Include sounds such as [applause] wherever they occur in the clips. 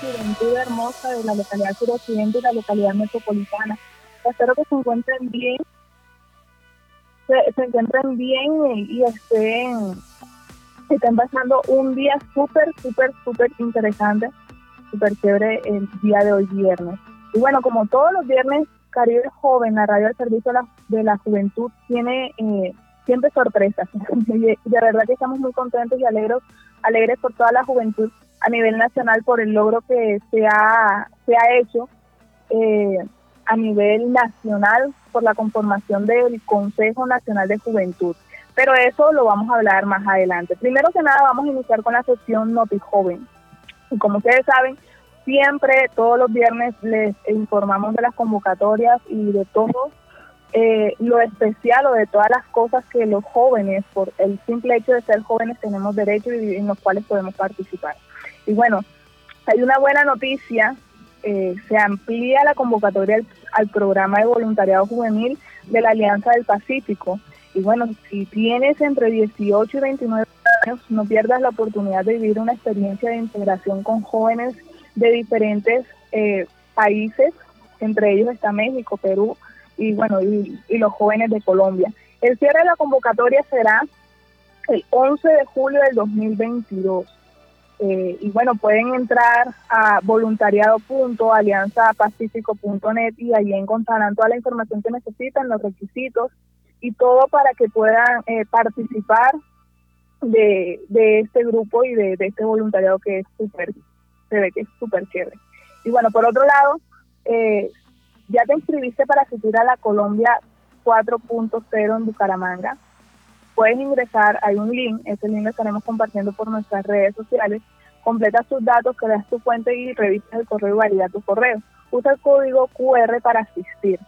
juventud hermosa de la localidad suroccidente y la localidad metropolitana. Espero que se encuentren bien, se, encuentren bien y, estén, estén pasando un día súper, súper, súper interesante, súper chévere el día de hoy viernes. Y bueno, como todos los viernes, Caribe Joven, la radio al servicio de la, juventud, tiene eh, siempre sorpresas. [laughs] de verdad que estamos muy contentos y alegres, alegres por toda la juventud a nivel nacional por el logro que se ha, se ha hecho eh, a nivel nacional por la conformación del Consejo Nacional de Juventud. Pero eso lo vamos a hablar más adelante. Primero que nada vamos a iniciar con la sección Noti Joven. Y como ustedes saben, siempre, todos los viernes les informamos de las convocatorias y de todo eh, lo especial o de todas las cosas que los jóvenes, por el simple hecho de ser jóvenes, tenemos derecho y en los cuales podemos participar. Y bueno, hay una buena noticia, eh, se amplía la convocatoria al, programa de voluntariado juvenil de la Alianza del Pacífico. Y bueno, si tienes entre 18 y 29 años, no pierdas la oportunidad de vivir una experiencia de integración con jóvenes de diferentes eh, países, entre ellos está México, Perú y bueno, y, los jóvenes de Colombia. El cierre de la convocatoria será el 11 de julio del 2022. Eh, y bueno, pueden entrar a voluntariado.alianzapacifico.net y ahí encontrarán toda la información que necesitan, los requisitos y todo para que puedan eh, participar de, de, este grupo y de, de este voluntariado que es súper, se ve que es súper chévere. Y bueno, por otro lado, eh, ya te inscribiste para asistir a la Colombia 4.0 en Bucaramanga puedes ingresar, hay un link, ese link lo estaremos compartiendo por nuestras redes sociales, completa tus datos, creas tu fuente y revisas el correo y valida tu correo. Usa el código QR para asistir.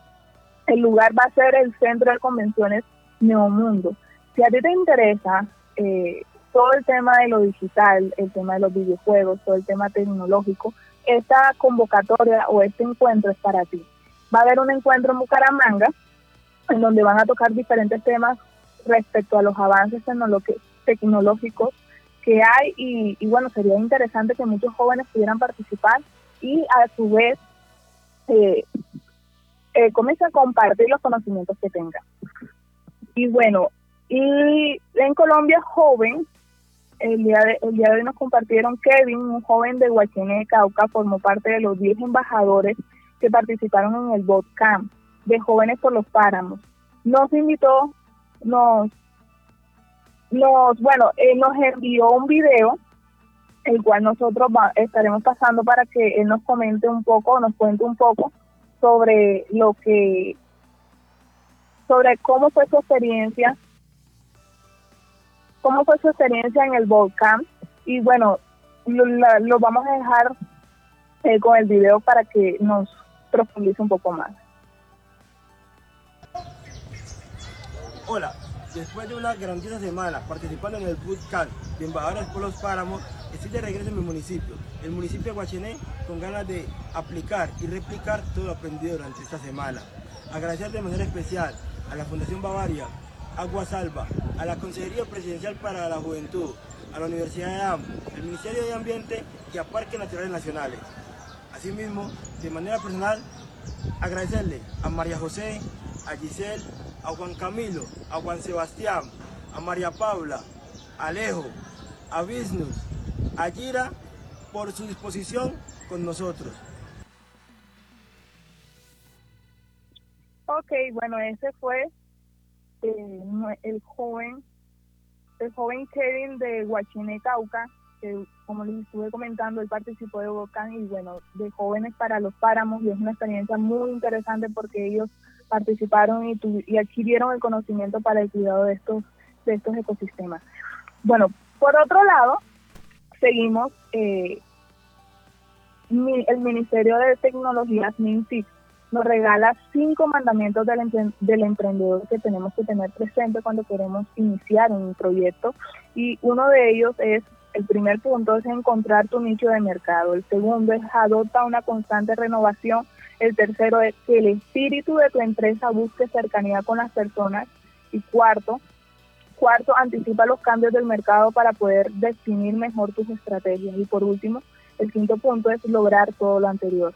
El lugar va a ser el Centro de Convenciones Neomundo. Si a ti te interesa eh, todo el tema de lo digital, el tema de los videojuegos, todo el tema tecnológico, esta convocatoria o este encuentro es para ti. Va a haber un encuentro en Bucaramanga en donde van a tocar diferentes temas respecto a los avances tecnológicos que hay y, bueno, sería interesante que muchos jóvenes pudieran participar y a su vez eh, eh, a compartir los conocimientos que tengan. Y bueno, y en Colombia joven, el día, de, el día de hoy nos compartieron Kevin, un joven de Huachiné, Cauca, formó parte de los 10 embajadores que participaron en el Camp de Jóvenes por los Páramos. Nos invitó nos, nos bueno, él nos envió un video, el cual nosotros estaremos pasando para que él nos comente un poco, nos cuente un poco sobre lo que, sobre cómo fue su experiencia, cómo fue su experiencia en el volcán y bueno, lo, vamos a dejar eh, con el video para que nos profundice un poco más. Hola, después de una grandiosa semana participando en el bootcamp de embajadores por los páramos, estoy de regreso en mi municipio, el municipio de Guachené, con ganas de aplicar y replicar todo lo aprendido durante esta semana. Agradecer de manera especial a la Fundación Bavaria, Agua Salva, a la Consejería Presidencial para la Juventud, a la Universidad de AM, al Ministerio de Ambiente y a Parques Naturales Nacionales. Asimismo, de manera personal, agradecerle a María José, a Giselle, a Juan Camilo, a Juan Sebastián, a María Paula, a Alejo, a Visnus, a Gira por su disposición con nosotros. Ok, bueno, ese fue eh, el joven, el joven Kevin de Huachine Cauca, que como les estuve comentando, él participó de Volcán y bueno, de jóvenes para los páramos y es una experiencia muy interesante porque ellos participaron y, y adquirieron el conocimiento para el cuidado de estos, de estos ecosistemas. Bueno, por otro lado, seguimos eh, el Ministerio de Tecnologías, MINTIC, nos regala cinco mandamientos del, del, emprendedor que tenemos que tener presente cuando queremos iniciar un proyecto y uno de ellos es, el primer punto es encontrar tu nicho de mercado, el segundo es adopta una constante renovación el tercero es que el espíritu de tu empresa busque cercanía con las personas. Y cuarto, cuarto, anticipa los cambios del mercado para poder definir mejor tus estrategias. Y por último, el quinto punto es lograr todo lo anterior.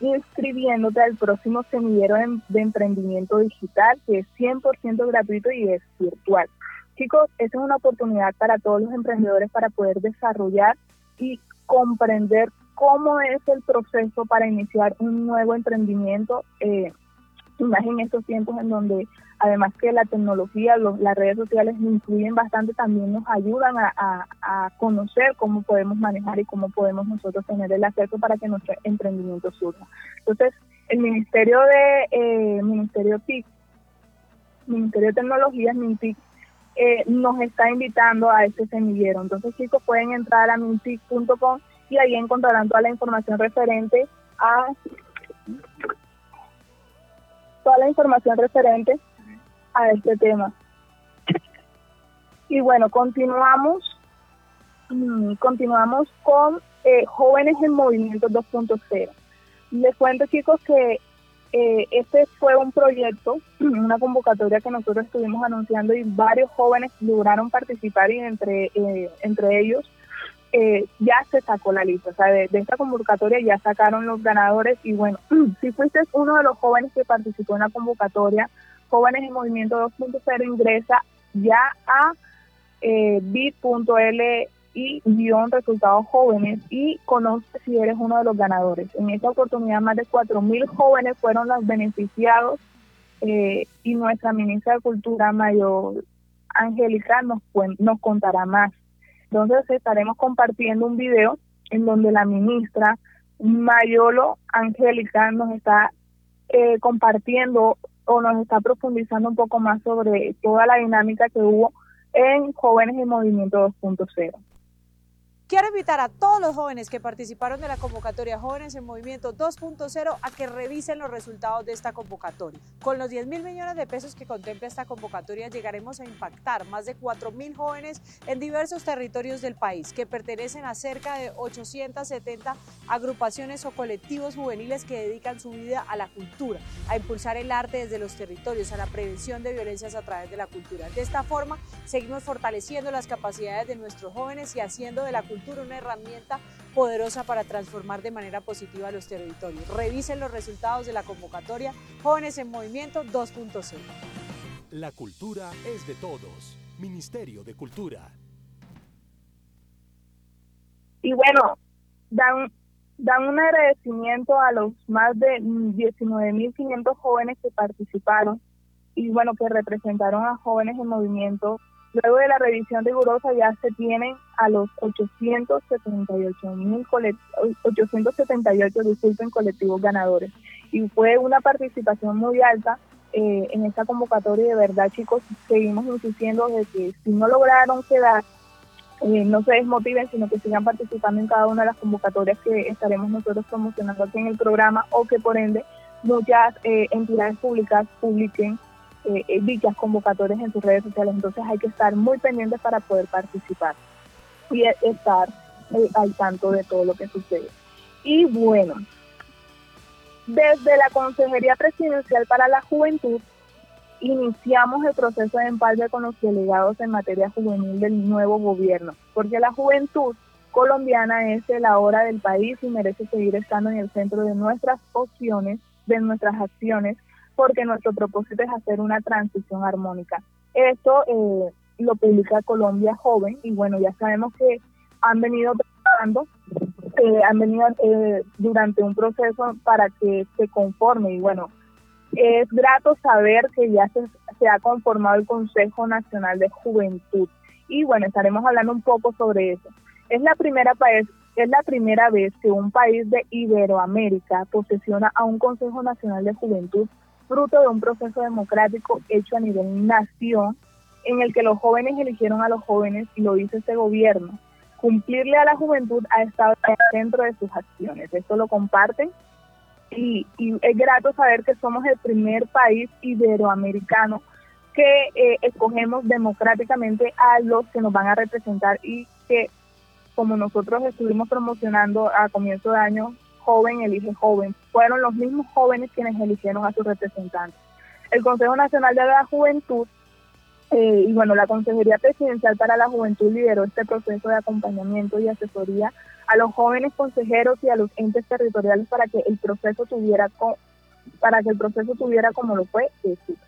Inscribiéndote al próximo semillero de emprendimiento digital, que es 100% gratuito y es virtual. Chicos, esa es una oportunidad para todos los emprendedores para poder desarrollar y comprender cómo es el proceso para iniciar un nuevo emprendimiento. Eh, más en estos tiempos en donde además que la tecnología, las redes sociales influyen bastante, también nos ayudan a, conocer cómo podemos manejar y cómo podemos nosotros tener el acceso para que nuestro emprendimiento surja. Entonces, el Ministerio de eh, Ministerio TIC, Ministerio de Tecnologías, MINTIC, eh, nos está invitando a este semillero. Entonces, chicos, pueden entrar a mintic.com y ahí encontrarán toda la información referente a toda la información referente a este tema. Y bueno, continuamos, mm, continuamos con eh, Jóvenes en Movimiento 2.0. Les cuento chicos que eh, este fue un proyecto, [clears throat] una convocatoria que nosotros estuvimos anunciando y varios jóvenes lograron participar y entre, eh, entre ellos eh, ya se sacó la lista, o sea, de, esta convocatoria ya sacaron los ganadores y bueno, [clears throat] si fuiste uno de los jóvenes que participó en la convocatoria, Jóvenes en Movimiento 2.0 ingresa ya a eh, bit.li guion resultados jóvenes y conoce si eres uno de los ganadores. En esta oportunidad más de 4.000 jóvenes fueron los beneficiados eh, y nuestra ministra de Cultura, Mayor Angélica, nos, nos contará más. Entonces estaremos compartiendo un video en donde la ministra Mayolo Angélica nos está eh, compartiendo o nos está profundizando un poco más sobre toda la dinámica que hubo en Jóvenes en Movimiento 2.0. Quiero invitar a todos los jóvenes que participaron de la convocatoria Jóvenes en Movimiento 2.0 a que revisen los resultados de esta convocatoria. Con los 10 mil millones de pesos que contempla esta convocatoria llegaremos a impactar más de 4 mil jóvenes en diversos territorios del país que pertenecen a cerca de 870 agrupaciones o colectivos juveniles que dedican su vida a la cultura, a impulsar el arte desde los territorios, a la prevención de violencias a través de la cultura. De esta forma, seguimos fortaleciendo las capacidades de nuestros jóvenes y haciendo de la cultura una herramienta poderosa para transformar de manera positiva los territorios. Revisen los resultados de la convocatoria Jóvenes en Movimiento 2.0. La cultura es de todos. Ministerio de Cultura. Y bueno, dan, dan un agradecimiento a los más de 19.500 jóvenes que participaron y bueno, que representaron a jóvenes en movimiento Luego de la revisión rigurosa ya se tienen a los 878 mil 878 disculpen colectivos ganadores. Y fue una participación muy alta eh, en esta convocatoria. De verdad chicos seguimos insistiendo de que si no lograron quedar eh, no se desmotiven sino que sigan participando en cada una de las convocatorias que estaremos nosotros promocionando aquí en el programa o que por ende muchas eh, entidades públicas publiquen eh, eh, dichas convocatorias en sus redes sociales. Entonces hay que estar muy pendientes para poder participar y e, estar eh, al tanto de todo lo que sucede. Y bueno, desde la Consejería Presidencial para la Juventud iniciamos el proceso de empalme con los delegados en materia juvenil del nuevo gobierno, porque la juventud colombiana es la hora del país y merece seguir estando en el centro de nuestras opciones, de nuestras acciones porque nuestro propósito es hacer una transición armónica. Esto eh, lo publica Colombia Joven y bueno, ya sabemos que han venido trabajando, eh, han venido eh, durante un proceso para que se conforme y bueno, es grato saber que ya se, se ha conformado el Consejo Nacional de Juventud y bueno, estaremos hablando un poco sobre eso. Es la primera país, es la primera vez que un país de Iberoamérica posesiona a un Consejo Nacional de Juventud fruto de un proceso democrático hecho a nivel nación, en el que los jóvenes eligieron a los jóvenes y lo dice este gobierno. Cumplirle a la juventud ha estado dentro de sus acciones. Esto lo comparten y, es grato saber que somos el primer país iberoamericano que eh, escogemos democráticamente a los que nos van a representar y que como nosotros estuvimos promocionando a comienzo de año joven elige joven. Fueron los mismos jóvenes quienes eligieron a sus representantes. El Consejo Nacional de la Juventud Eh, y bueno, la Consejería Presidencial para la Juventud lideró este proceso de acompañamiento y asesoría a los jóvenes consejeros y a los entes territoriales para que el proceso tuviera para que el proceso tuviera como lo fue éxito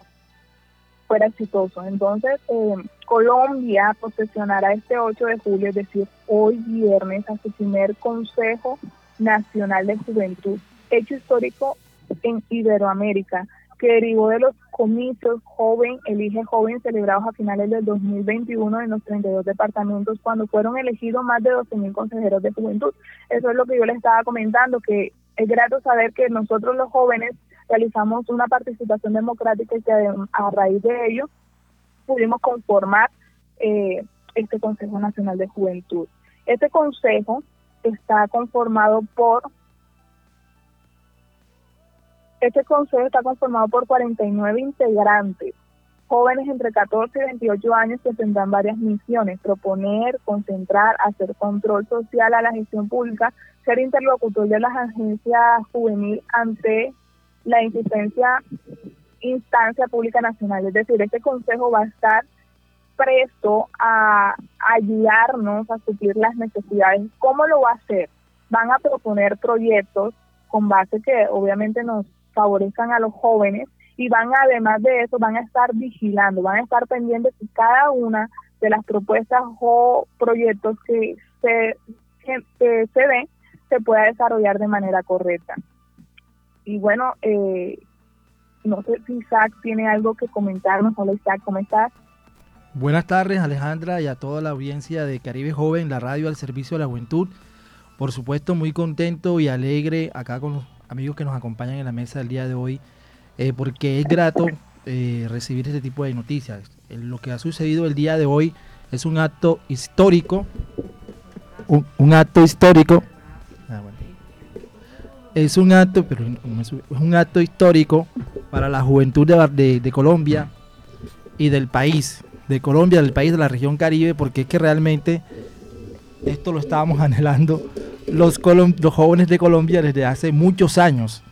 fuera exitoso. Entonces, eh, Colombia posesionará este 8 de julio, es decir, hoy viernes, a su primer Consejo Nacional de Juventud, hecho histórico en Iberoamérica, que derivó de los comicios Joven Elige Joven celebrados a finales del 2021 en los 32 departamentos, cuando fueron elegidos más de 12.000 consejeros de juventud. Eso es lo que yo les estaba comentando, que es grato saber que nosotros los jóvenes realizamos una participación democrática y que a raíz de ello pudimos conformar eh, este Consejo Nacional de Juventud. Este consejo está conformado por este consejo está conformado por 49 integrantes, jóvenes entre 14 y 28 años que tendrán varias misiones, proponer, concentrar, hacer control social a la gestión pública, ser interlocutor de las agencias juvenil ante la insistencia instancia pública nacional. Es decir, este consejo va a estar presto a ayudarnos a suplir las necesidades. ¿Cómo lo va a hacer? Van a proponer proyectos con base que obviamente nos favorezcan a los jóvenes y van además de eso, van a estar vigilando, van a estar pendientes de cada una de las propuestas o proyectos que se, que, se den se pueda desarrollar de manera correcta. Y bueno, eh, no sé si Isaac tiene algo que comentarnos. Hola Isaac, ¿cómo estás? Buenas tardes Alejandra y a toda la audiencia de Caribe Joven, la radio al servicio de la juventud. Por supuesto, muy contento y alegre acá con los amigos que nos acompañan en la mesa del día de hoy, eh, porque es grato eh, recibir este tipo de noticias. Lo que ha sucedido el día de hoy es un acto histórico, un, acto histórico. Ah, es un acto, pero es un acto histórico para la juventud de, Colombia y del país, de Colombia, del país de la región Caribe, porque es que realmente esto lo estábamos [laughs] anhelando los, los jóvenes de Colombia desde hace muchos años.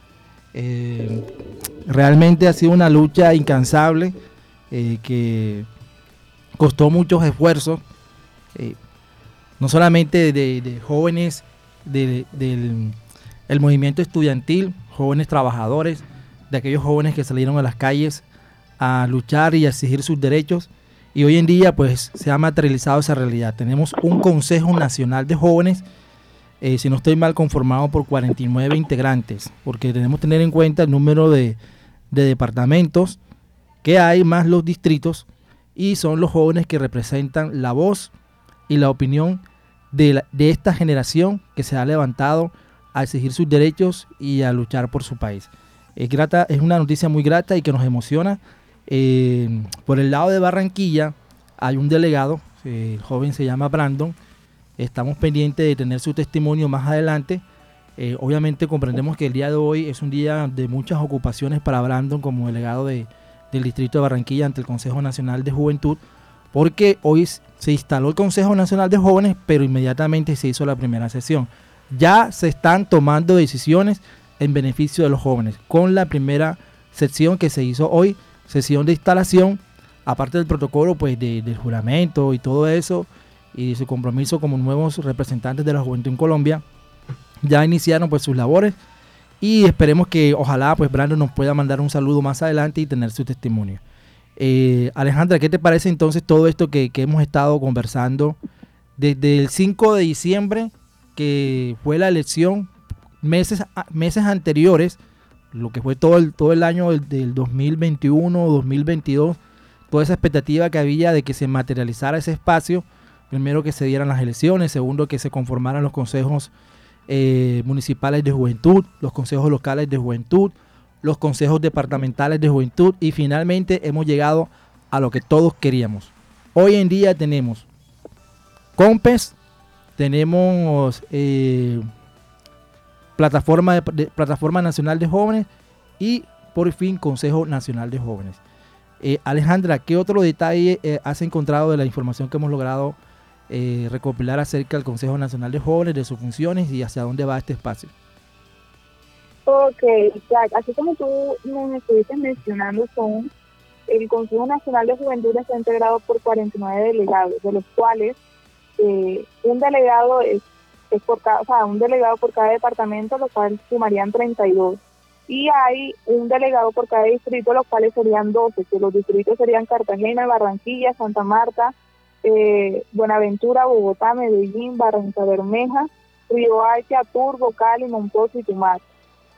Eh, realmente ha sido una lucha incansable eh, que costó muchos esfuerzos, eh, no solamente de, jóvenes del el movimiento estudiantil, jóvenes trabajadores, de aquellos jóvenes que salieron a las calles a luchar y a exigir sus derechos. Y hoy en día pues se ha materializado esa realidad. Tenemos un Consejo Nacional de Jóvenes, eh, si no estoy mal, conformado por 49 integrantes, porque tenemos que tener en cuenta el número de, departamentos que hay, más los distritos, y son los jóvenes que representan la voz y la opinión de, de esta generación que se ha levantado a exigir sus derechos y a luchar por su país. Es, grata, es una noticia muy grata y que nos emociona. Eh, por el lado de Barranquilla hay un delegado, eh, el joven se llama Brandon. Estamos pendientes de tener su testimonio más adelante. Eh, obviamente comprendemos que el día de hoy es un día de muchas ocupaciones para Brandon como delegado de, del Distrito de Barranquilla ante el Consejo Nacional de Juventud, porque hoy se instaló el Consejo Nacional de Jóvenes, pero inmediatamente se hizo la primera sesión ya se están tomando decisiones en beneficio de los jóvenes. Con la primera sección que se hizo hoy, sesión de instalación, aparte del protocolo pues del juramento y todo eso, y su compromiso como nuevos representantes de la juventud en Colombia, ya iniciaron pues sus labores y esperemos que ojalá pues Brandon nos pueda mandar un saludo más adelante y tener su testimonio. Eh, Alejandra, ¿qué te parece entonces todo esto que, que hemos estado conversando desde el 5 de diciembre que fue la elección meses, meses anteriores, lo que fue todo el, todo el año del, 2021 o 2022, toda esa expectativa que había de que se materializara ese espacio, primero que se dieran las elecciones, segundo que se conformaran los consejos eh, municipales de juventud, los consejos locales de juventud, los consejos departamentales de juventud y finalmente hemos llegado a lo que todos queríamos. Hoy en día tenemos COMPES, tenemos eh, plataforma, de, plataforma Nacional de Jóvenes y por fin Consejo Nacional de Jóvenes. Eh, Alejandra, ¿qué otro detalle eh, has encontrado de la información que hemos logrado recopilar acerca del Consejo Nacional de Jóvenes, de sus funciones y hacia dónde va este espacio? Ok, Jack, así como tú me estuviste mencionando, son el Consejo Nacional de Juventud está integrado por 49 delegados, de los cuales eh, un delegado es, es por cada, o sea, un delegado por cada departamento, lo cual sumarían 32. Y hay un delegado por cada distrito, los cuales serían 12, que los distritos serían Cartagena, Barranquilla, Santa Marta, eh, Buenaventura, Bogotá, Medellín, Barranca Bermeja, Río Hacha, Turbo, Cali, Monposo y Tumac.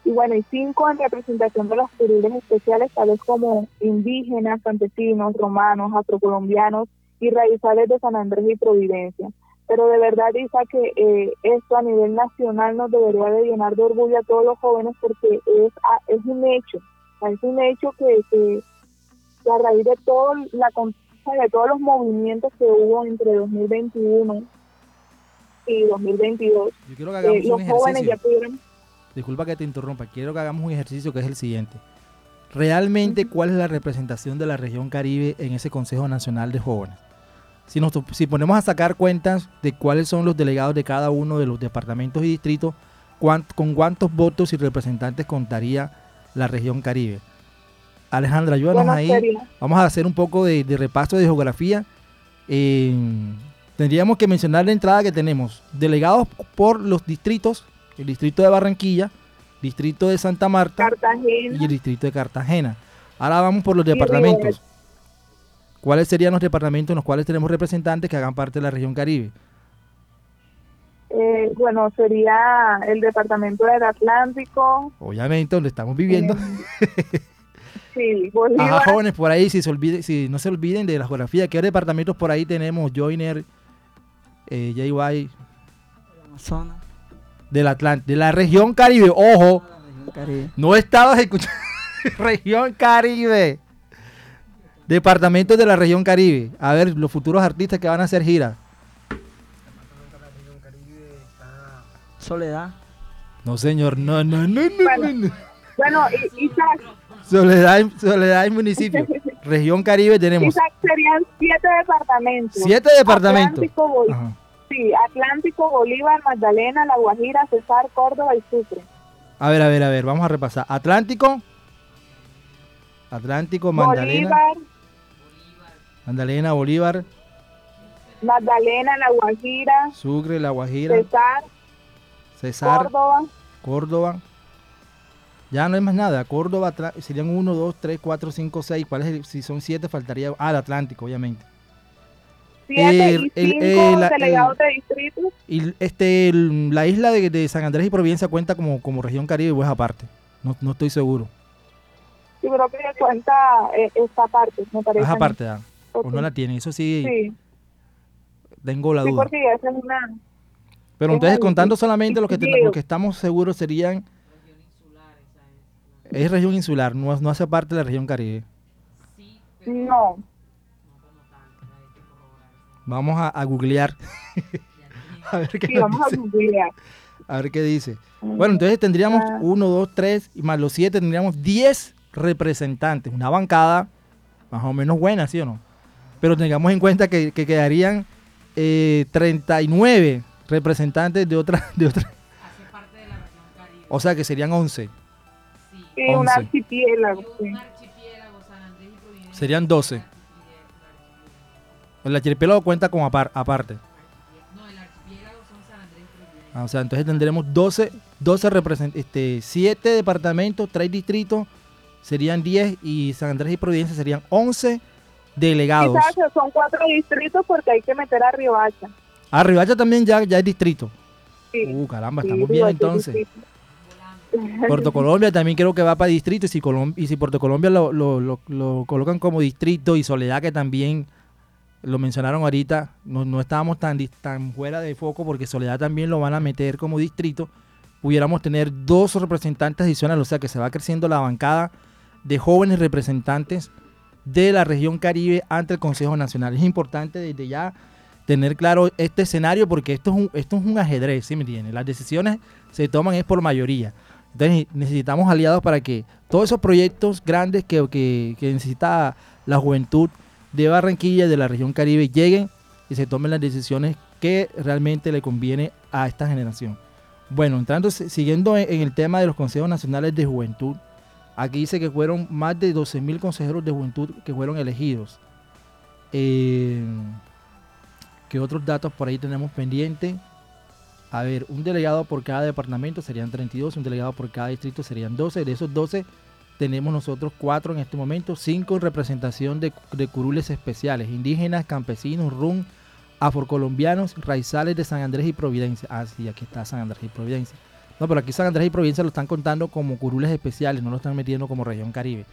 Y bueno, y cinco en representación de los curules especiales, tales como indígenas, campesinos, romanos, afrocolombianos y raizales de San Andrés y Providencia. Pero de verdad, Isa, que eh, esto a nivel nacional nos debería de llenar de orgullo a todos los jóvenes porque es, a- es un hecho, es un hecho que, que, que a raíz de todo la de todos los movimientos que hubo entre 2021 y 2022, Yo quiero que eh, hagamos un los jóvenes ya pudieron Disculpa que te interrumpa. Quiero que hagamos un ejercicio que es el siguiente. Realmente, ¿cuál es la representación de la región Caribe en ese Consejo Nacional de Jóvenes? Si, nos, si ponemos a sacar cuentas de cuáles son los delegados de cada uno de los departamentos y distritos, cuán- con cuántos votos y representantes contaría la región Caribe. Alejandra, ayúdanos ahí. sería- Vamos a hacer un poco de, de repaso de geografía. Eh, tendríamos que mencionar la entrada que tenemos. Delegados por los distritos, el distrito de Barranquilla, distrito de Santa Marta Cartagena, y el distrito de Cartagena. Ahora vamos por los departamentos. ¿Cuáles serían los departamentos en los cuales tenemos representantes que hagan parte de la región Caribe? eh, bueno, sería el departamento del Atlántico, Obviamente, donde estamos viviendo. [laughs] sí, Bolívar, Ajá, jóvenes por ahí, si, se olvide, si no se olviden de la geografía, ¿qué departamentos por ahí tenemos? Joiner, eh, JY, Amazonas, del Atlántico, de la región Caribe. Ojo, la región Caribe. no estabas escuchando. [laughs] región Caribe. Departamentos de la región Caribe. A ver, los futuros artistas que van a hacer gira. Soledad, No, señor, no, no, no, no. Bueno. no, no. bueno, Isaac, Soledad, Soledad y municipio. [laughs] Región Caribe tenemos Isaac serían siete departamentos. siete departamentos. Atlántico, Bol- Ajá. sí, Atlántico, Bolívar, Magdalena, La Guajira, Cesar, Córdoba y Sucre. A ver, a ver, a ver, vamos a repasar. Atlántico. Atlántico, Magdalena. Bolívar, Magdalena, Bolívar, Magdalena, La Guajira, Sucre, La Guajira, Cesar, Cesar, Córdoba, Córdoba. Ya no hay más nada. Córdoba serían 1, 2, 3, 4, 5, 6. ¿Cuál es el- Si son 7, faltaría. Ah, el Atlántico, obviamente. siete El- y el- cinco el- el- delegados de distritos. Y este, el- la isla de, de San Andrés y Providencia cuenta como, como región Caribe o es aparte. No, no estoy seguro. Yo creo que cuenta eh, esta parte, me parece. Es aparte, ah. O Ok. no la tienen. Eso sí, Sí, tengo la sí, duda. porque esa es una... Pero es entonces contando solamente lo que, que- lo que estamos seguros serían... Es región insular, no, no hace parte de la región Caribe. No, Vamos a, a googlear. [laughs] a ver qué sí, vamos a dice. googlear. A ver qué dice. Bueno, entonces tendríamos Ah. 1, 2, 3 y más los 7 tendríamos 10 representantes. Una bancada más o menos buena, ¿sí o no? Pero tengamos en cuenta que, que quedarían eh, 39 representantes de otra, de otra. O sea que serían 11. Sí, un Once. archipiélago. sí. Serían 12. El archipiélago cuenta como apar- aparte. Ah, o sea, entonces tendremos 12, 12 representantes, este, 7 departamentos, 3 distritos, serían 10 y San Andrés y Providencia serían 11 delegados. Quizás son cuatro distritos porque hay que meter a Riohacha. Ah, Riohacha también ya, ya es distrito. Sí, Uh, caramba, sí, estamos bien Riohacha es entonces. Puerto Colombia también creo que va para distrito y si, Colom- y si Puerto Colombia lo, lo- lo- lo colocan como distrito y Soledad que también lo mencionaron ahorita, no, no estábamos tan, dis- tan fuera de foco porque Soledad también lo van a meter como distrito, pudiéramos tener dos representantes adicionales, o sea que se va creciendo la bancada de jóvenes representantes de la región Caribe ante el Consejo Nacional. Es importante desde ya tener claro este escenario porque esto es un, esto es un ajedrez, ¿sí me entiendes? Las decisiones se toman es por mayoría. Entonces necesitamos aliados para que todos esos proyectos grandes que, que- que necesita la juventud de Barranquilla, de la región Caribe, lleguen y se tomen las decisiones que realmente le conviene a esta generación. Bueno, entrando, siguiendo en, en el tema de los consejos nacionales de juventud, Aquí dice que fueron más de 12 mil consejeros de juventud que fueron elegidos. Eh, ¿Qué otros datos por ahí tenemos pendiente? A ver, un delegado por cada departamento serían 32, un delegado por cada distrito serían 12. De esos 12 tenemos nosotros cuatro en este momento, cinco en representación de, de curules especiales, indígenas, campesinos, rum, afrocolombianos, raizales de San Andrés y Providencia. Ah, sí, aquí está San Andrés y Providencia. No, pero aquí San Andrés y Providencia lo están contando como curules especiales, no lo están metiendo como región Caribe.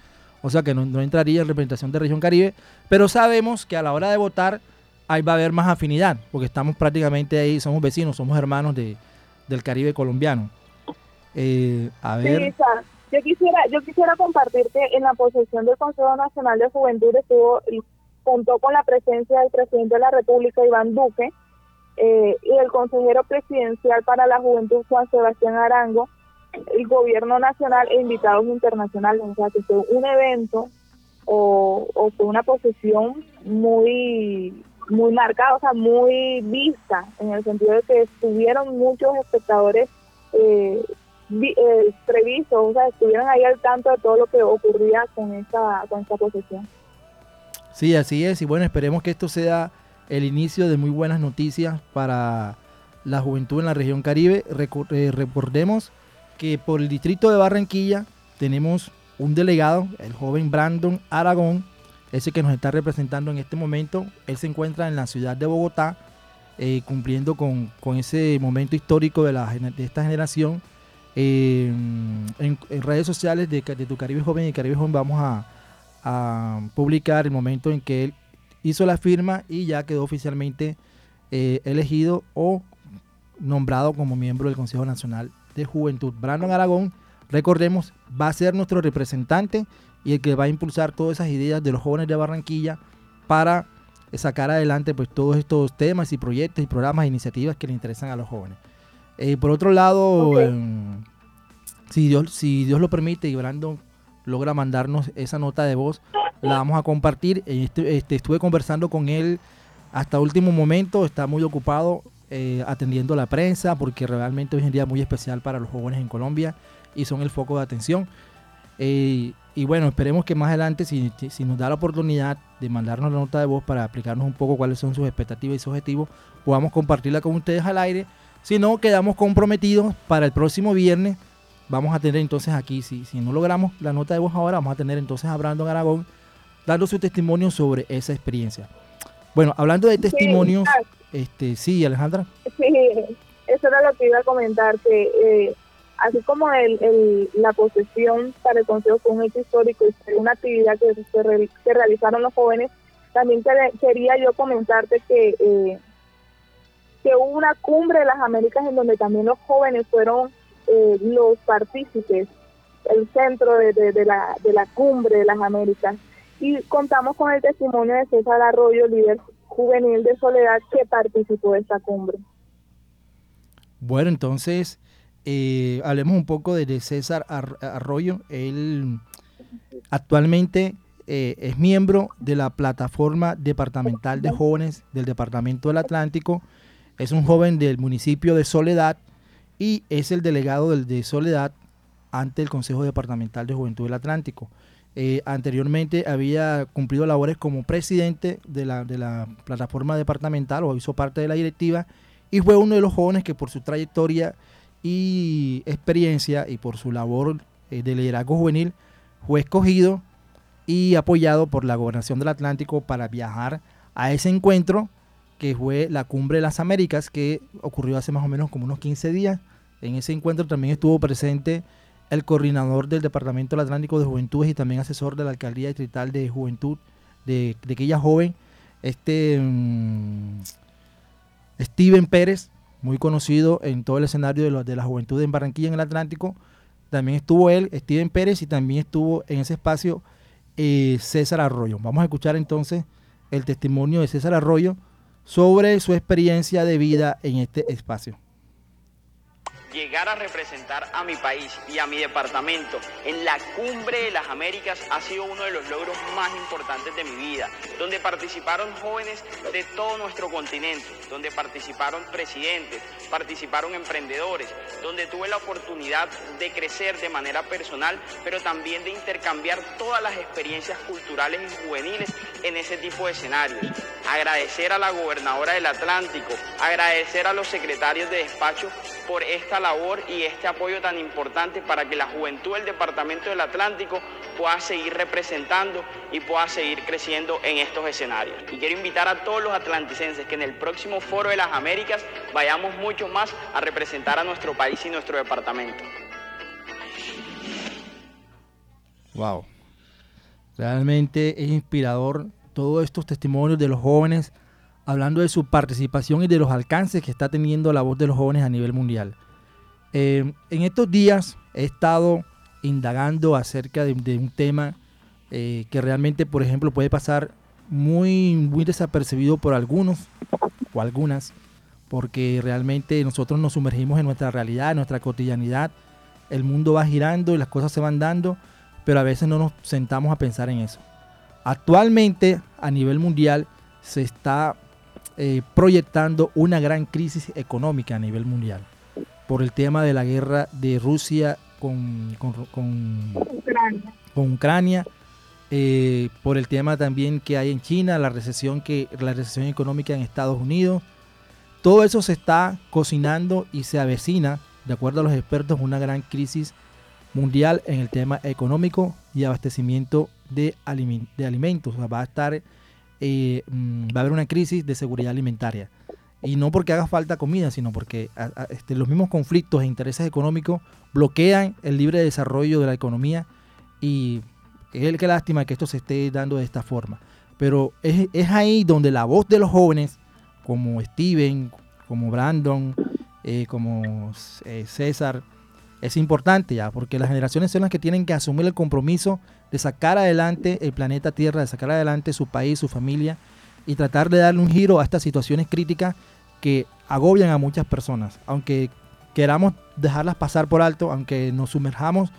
O sea que no, no entraría en representación de región Caribe, pero sabemos que a la hora de votar ahí va a haber más afinidad, porque estamos prácticamente ahí, somos vecinos, somos hermanos de, del Caribe colombiano. Eh, a ver. Sí, yo quisiera, yo quisiera compartir que en la posesión del Consejo Nacional de Juventud estuvo contó con la presencia del presidente de la República, Iván Duque, eh, y el consejero presidencial para la juventud, Juan Sebastián Arango, el gobierno nacional e invitados internacionales. O sea, que fue un evento o, o fue una posesión muy muy marcada, o sea, muy vista, en el sentido de que estuvieron muchos espectadores eh, eh, previstos, o sea, estuvieron ahí al tanto de todo lo que ocurría con esta, con esta posesión. Sí, así es. Y bueno, esperemos que esto sea el inicio de muy buenas noticias para la juventud en la región Caribe. Eh, recordemos que por el distrito de Barranquilla tenemos un delegado, el joven Brandon Aragón, ese que nos está representando en este momento. Él se encuentra en la ciudad de Bogotá, eh, cumpliendo con, con ese momento histórico de, la, de esta generación. Eh, en, en redes sociales de, de Tu Caribe Joven y Caribe Joven vamos a, a publicar el momento en que él hizo la firma y ya quedó oficialmente eh, elegido o nombrado como miembro del Consejo Nacional de Juventud. Brandon Aragón, recordemos, va a ser nuestro representante y el que va a impulsar todas esas ideas de los jóvenes de Barranquilla para sacar adelante pues todos estos temas y proyectos y programas e iniciativas que le interesan a los jóvenes. Eh, por otro lado, em, si, Dios, si Dios lo permite y Brandon logra mandarnos esa nota de voz, la vamos a compartir. Este, este, estuve conversando con él hasta último momento, está muy ocupado eh, atendiendo la prensa porque realmente hoy en día es muy especial para los jóvenes en Colombia y son el foco de atención. Eh, y bueno, esperemos que más adelante, si, si nos da la oportunidad de mandarnos la nota de voz para explicarnos un poco cuáles son sus expectativas y sus objetivos, podamos compartirla con ustedes al aire. Si no, quedamos comprometidos para el próximo viernes. Vamos a tener entonces aquí, si, si no logramos la nota de voz ahora, vamos a tener entonces a Brandon Aragón dando su testimonio sobre esa experiencia. Bueno, hablando de testimonios, ah, este, sí, Alejandra. Sí, eso era lo que iba a comentar, que eh, así como el, el- la posesión para el Consejo fue un hecho histórico y fue una actividad que, se re- que realizaron los jóvenes, también quería yo comentarte que, eh, que hubo una cumbre de las Américas en donde también los jóvenes fueron eh, los partícipes, el centro de, de- de la, de la cumbre de las Américas. Y contamos con el testimonio de César Arroyo, líder juvenil de Soledad, que participó de esta cumbre. Bueno, entonces eh, hablemos un poco de, César Ar- Arroyo. Él actualmente eh, es miembro de la plataforma departamental de jóvenes del Departamento del Atlántico. Es un joven del municipio de Soledad y es el delegado del, de Soledad ante el Consejo Departamental de Juventud del Atlántico. Eh, anteriormente había cumplido labores como presidente de la, plataforma departamental o hizo parte de la directiva y fue uno de los jóvenes que por su trayectoria y experiencia y por su labor eh, de liderazgo juvenil fue escogido y apoyado por la gobernación del Atlántico para viajar a ese encuentro que fue la Cumbre de las Américas que ocurrió hace más o menos como unos 15 días. En ese encuentro también estuvo presente el coordinador del Departamento del Atlántico de Juventudes y también asesor de la Alcaldía Distrital de Juventud de, de aquella joven, este mm, Steven Pérez, muy conocido en todo el escenario de, lo- de la juventud en Barranquilla, en el Atlántico. También estuvo él, Steven Pérez, y también estuvo en ese espacio eh, César Arroyo. Vamos a escuchar entonces el testimonio de César Arroyo sobre su experiencia de vida en este espacio. Llegar a representar a mi país y a mi departamento en la cumbre de las Américas ha sido uno de los logros más importantes de mi vida, donde participaron jóvenes de todo nuestro continente, donde participaron presidentes, participaron emprendedores, donde tuve la oportunidad de crecer de manera personal, pero también de intercambiar todas las experiencias culturales y juveniles en ese tipo de escenarios. Agradecer a la gobernadora del Atlántico, agradecer a los secretarios de despacho por esta labor y este apoyo tan importante para que la juventud del Departamento del Atlántico pueda seguir representando y pueda seguir creciendo en estos escenarios. Y quiero invitar a todos los atlanticenses que en el próximo Foro de las Américas vayamos mucho más a representar a nuestro país y nuestro departamento. Wow. Realmente es inspirador todos estos testimonios de los jóvenes hablando de su participación y de los alcances que está teniendo la voz de los jóvenes a nivel mundial. Eh, en estos días he estado indagando acerca de, un tema eh, que realmente, por ejemplo, puede pasar muy, muy desapercibido por algunos o algunas, porque realmente nosotros nos sumergimos en nuestra realidad, en nuestra cotidianidad, el mundo va girando y las cosas se van dando, pero a veces no nos sentamos a pensar en eso. Actualmente, a nivel mundial, se está eh, proyectando una gran crisis económica a nivel mundial por el tema de la guerra de Rusia con, con, Ucrania, eh, por el tema también que hay en China, la recesión, que, la recesión económica en Estados Unidos. Todo eso se está cocinando y se avecina, de acuerdo a los expertos, una gran crisis mundial en el tema económico y abastecimiento de, de alimentos. va a estar eh, mm, va a haber una crisis de seguridad alimentaria. Y no porque haga falta comida, sino porque este, los mismos conflictos e intereses económicos bloquean el libre desarrollo de la economía y es que lástima que esto se esté dando de esta forma. Pero es, ahí donde la voz de los jóvenes, como Steven, como Brandon, eh, como eh, César, es importante ya, porque las generaciones son las que tienen que asumir el compromiso de sacar adelante el planeta Tierra, de sacar adelante su país, su familia y tratar de darle un giro a estas situaciones críticas que agobian a muchas personas. Aunque queramos dejarlas pasar por alto, aunque nos sumerjamos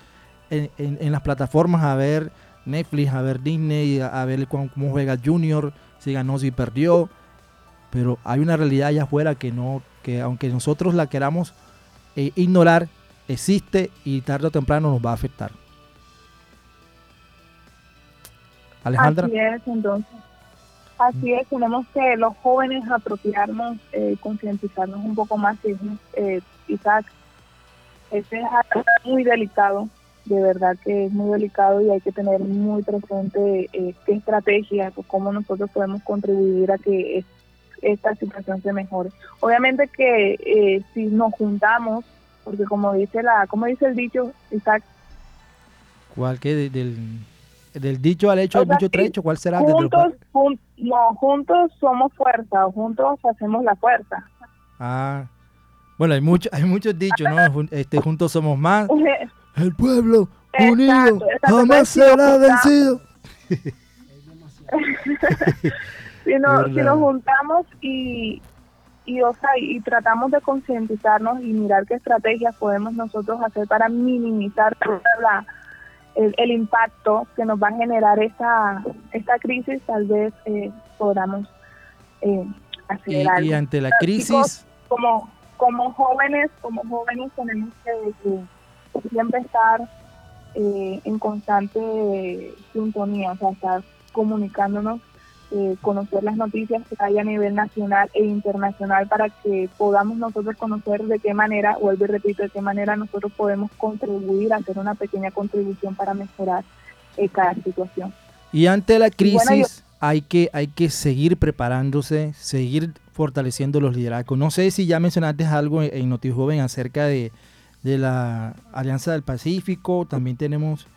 en, las plataformas a ver Netflix, a ver Disney, a, ver cómo, juega Junior, si ganó, si perdió. Pero hay una realidad allá afuera que no, que aunque nosotros la queramos eh, ignorar, existe y tarde o temprano nos va a afectar. Alejandra. Entonces. Así es, tenemos que los jóvenes apropiarnos, eh, concientizarnos un poco más. Eh, Isaac, este es muy delicado, de verdad que es muy delicado y hay que tener muy presente eh, qué estrategia, cómo nosotros podemos contribuir a que esta situación se mejore. Obviamente que eh, si nos juntamos porque como dice la, como dice el dicho, Isaac. ¿Cuál que del, del dicho al hecho hay mucho trecho? ¿Cuál será? Juntos, no, juntos somos fuerza, juntos hacemos la fuerza. Ah, bueno, hay mucho, hay muchos dichos, ¿no? Este, juntos somos más. [laughs] El pueblo unido jamás será vencido. [laughs] si nos juntamos y, y, o sea, y tratamos de concientizarnos y mirar qué estrategias podemos nosotros hacer para minimizar la, el, impacto que nos va a generar esta, esta crisis, tal vez eh, podamos eh, hacer y, Y ante la crisis... como, como jóvenes, como jóvenes tenemos que, siempre estar eh, en constante sintonía, o sea, estar comunicándonos eh, conocer las noticias que hay a nivel nacional e internacional para que podamos nosotros conocer de qué manera, vuelvo y repito, de qué manera nosotros podemos contribuir, hacer una pequeña contribución para mejorar eh, cada situación. Y ante la crisis hay, que, hay que seguir preparándose, seguir fortaleciendo los liderazgos. No sé si ya mencionaste algo en, en Joven acerca de, de la Alianza del Pacífico, también tenemos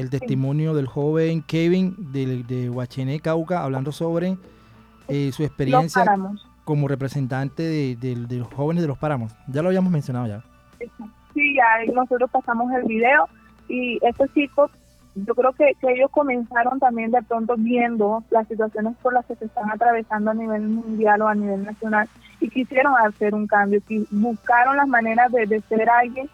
el testimonio del joven Kevin de, de Huachené, Cauca, hablando sobre eh, su experiencia como representante de, los jóvenes de los páramos. Ya lo habíamos mencionado ya. Sí, ya nosotros pasamos el video y estos chicos, yo creo que, que ellos comenzaron también de pronto viendo las situaciones por las que se están atravesando a nivel mundial o a nivel nacional y quisieron hacer un cambio, y buscaron las maneras de, de ser alguien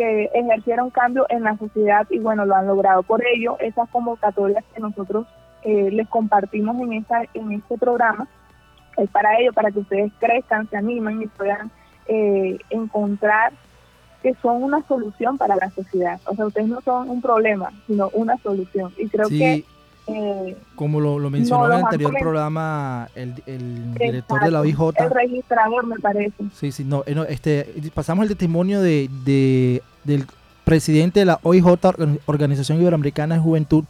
que ejerciera un cambio en la sociedad y bueno, lo han logrado. Por ello, esas convocatorias que nosotros eh, les compartimos en, esta, en este programa es para ello, para que ustedes crezcan, se animen y puedan eh, encontrar que son una solución para la sociedad. O sea, ustedes no son un problema, sino una solución. Y creo Sí, que... eh, Como lo, lo mencionó no, en el anterior programa el, el director de la OIJ. El registrador, me parece. Sí, sí, no, eh, no, este, pasamos el testimonio de, de- del presidente de la OIJ, Organ- Organización Iberoamericana de Juventud.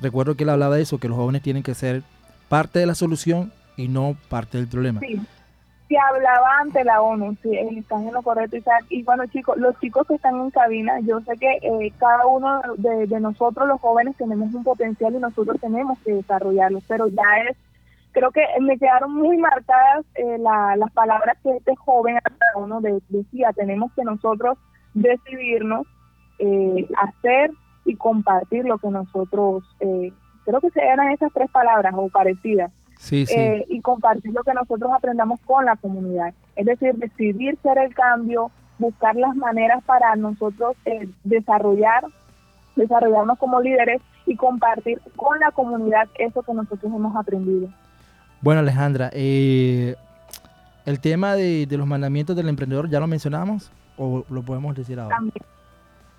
Recuerdo que él hablaba de eso, que los jóvenes tienen que ser parte de la solución y no parte del problema. Sí. Se hablaba ante la ONU, sí, eh, están en lo correcto, Isaac. Y bueno, chicos, los chicos que están en cabina, yo sé que eh, cada uno de, nosotros, los jóvenes, tenemos un potencial y nosotros tenemos que desarrollarlo, pero ya es, creo que me quedaron muy marcadas eh, la- las palabras que este joven uno de- decía, tenemos que nosotros decidirnos, eh, hacer y compartir lo que nosotros, eh, creo que eran esas tres palabras o parecidas Sí, sí. eh, y compartir lo que nosotros aprendamos con la comunidad. Es decir, decidir ser el cambio, buscar las maneras para nosotros eh, desarrollar, desarrollarnos como líderes y compartir con la comunidad eso que nosotros hemos aprendido. Bueno, Alejandra, eh, el tema de, de los mandamientos del emprendedor, ¿ya lo mencionamos o lo podemos decir ahora? También.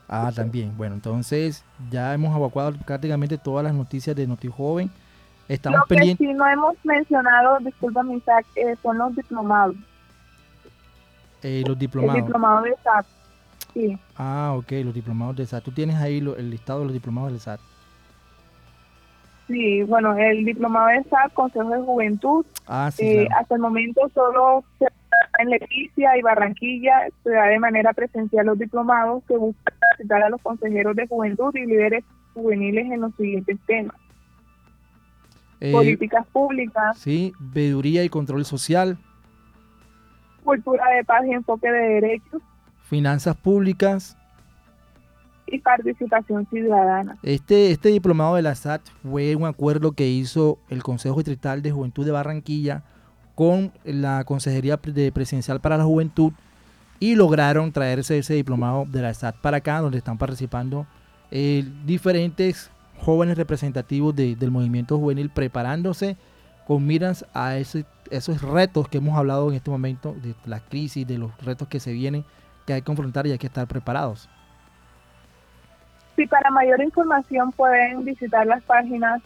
Ah, también. Bueno, entonces ya hemos evacuado prácticamente todas las noticias de NotiJoven. Estamos lo que pendientes. sí no hemos mencionado, discúlpame Isaac, eh, son los diplomados. eh, los El diplomados. diplomado de SAP. Sí. Ah, ok, los diplomados del SAT. Tú tienes ahí lo- el listado de los diplomados del SAT. Sí, bueno, el diplomado de SAP, Consejo de Juventud, Ah, sí, Eh, claro. Hasta el momento solo se en Leticia y Barranquilla se da de manera presencial los diplomados que buscan capacitar a los consejeros de juventud y líderes juveniles en los siguientes temas. Eh, Políticas públicas, sí, veeduría y control social, cultura de paz y enfoque de derechos finanzas públicas. y participación ciudadana. Este, este diplomado de la SAT fue un acuerdo que hizo el Consejo Distrital de Juventud de Barranquilla con la Consejería de Presidencial para la Juventud y lograron traerse ese diplomado de la SAT para acá, donde están participando eh, diferentes jóvenes representativos de- del movimiento juvenil preparándose con miras a ese- esos retos que hemos hablado en este momento, de la crisis, de los retos que se vienen, que hay que confrontar y hay que estar preparados. Si para mayor información pueden visitar las páginas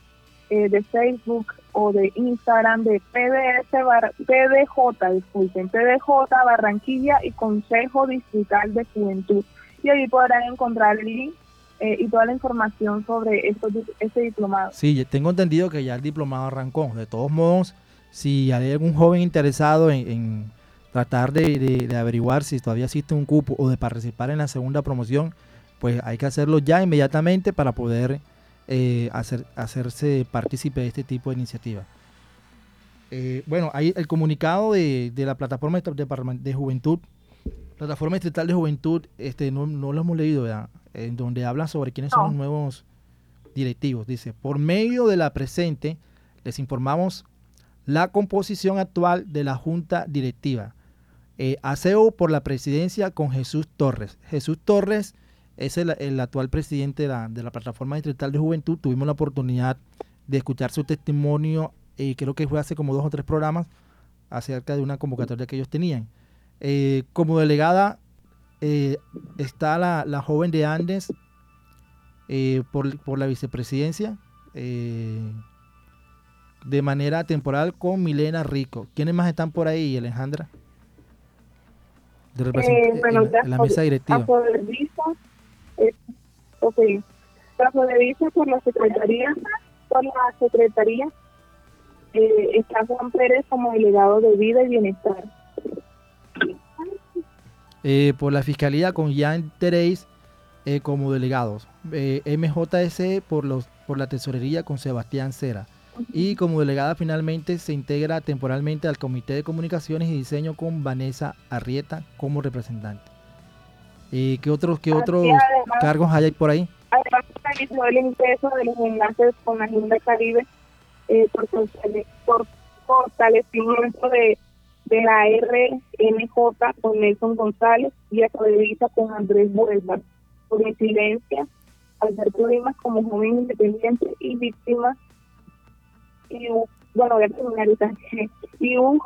eh, de Facebook o de Instagram de PDS Bar- PDJ, disculpen, PDJ Barranquilla y Consejo Distrital de Juventud. Y allí podrán encontrar el link eh, y toda la información sobre este diplomado. Sí, tengo entendido que ya el diplomado arrancó. De todos modos, si hay algún joven interesado en, en tratar de, de- de averiguar si todavía existe un cupo o de participar en la segunda promoción, pues hay que hacerlo ya inmediatamente para poder eh, hacer, hacerse partícipe de este tipo de iniciativa. Eh, bueno, hay el comunicado de, de la plataforma de, de- juventud, plataforma distrital de juventud, este, no, no lo hemos leído, ¿verdad? en donde habla sobre quiénes son los nuevos directivos. Dice, por medio de la presente, les informamos la composición actual de la Junta Directiva. Eh, aseo por la presidencia con Jesús Torres. Jesús Torres es el, el actual presidente de la, de la Plataforma Distrital de Juventud. Tuvimos la oportunidad de escuchar su testimonio, eh, creo que fue hace como dos o tres programas, acerca de una convocatoria que ellos tenían. Eh, como delegada eh, está la, la joven de Andes eh, por, por la vicepresidencia de manera temporal con Milena Rico. ¿Quiénes más están por ahí, Alejandra? De bueno, en, la- en la mesa directiva. Eh, ok, Afrodevisa por la Secretaría, por la Secretaría, eh, está Juan Pérez como delegado de Vida y Bienestar. Eh, por la Fiscalía con Jan Tereis eh, como delegados. Eh, MJS por, los, por la Tesorería con Sebastián Cera. Y como delegada finalmente se integra temporalmente al Comité de Comunicaciones y Diseño con Vanessa Arrieta como representante. Eh, ¿Qué otros, qué Así, otros además- cargos hay por ahí? Además, realizó el ingreso de los enlaces con la Agenda Caribe eh, por, por fortalecimiento de, de la RNJ con Nelson González y Acredita con Andrés Vuelva. Por incidencia, al ver problemas como joven independiente y víctima, y bueno, voy a terminar [laughs] y un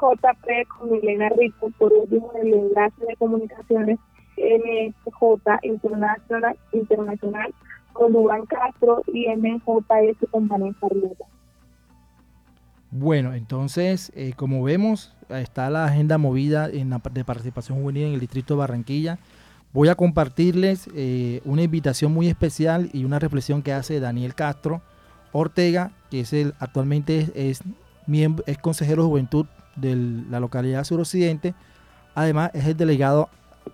JP con Milena Rico, por último el enlace de comunicaciones NJ Internacional, Internacional con Dubán Castro y MJS con Vanessa Rieta. Bueno, entonces, eh, como vemos, está la agenda movida en la, de participación juvenil en el distrito de Barranquilla. Voy a compartirles eh, una invitación muy especial y una reflexión que hace Daniel Castro Ortega, que es el actualmente es, miembro, es consejero de juventud de la localidad suroccidente. Además, es el delegado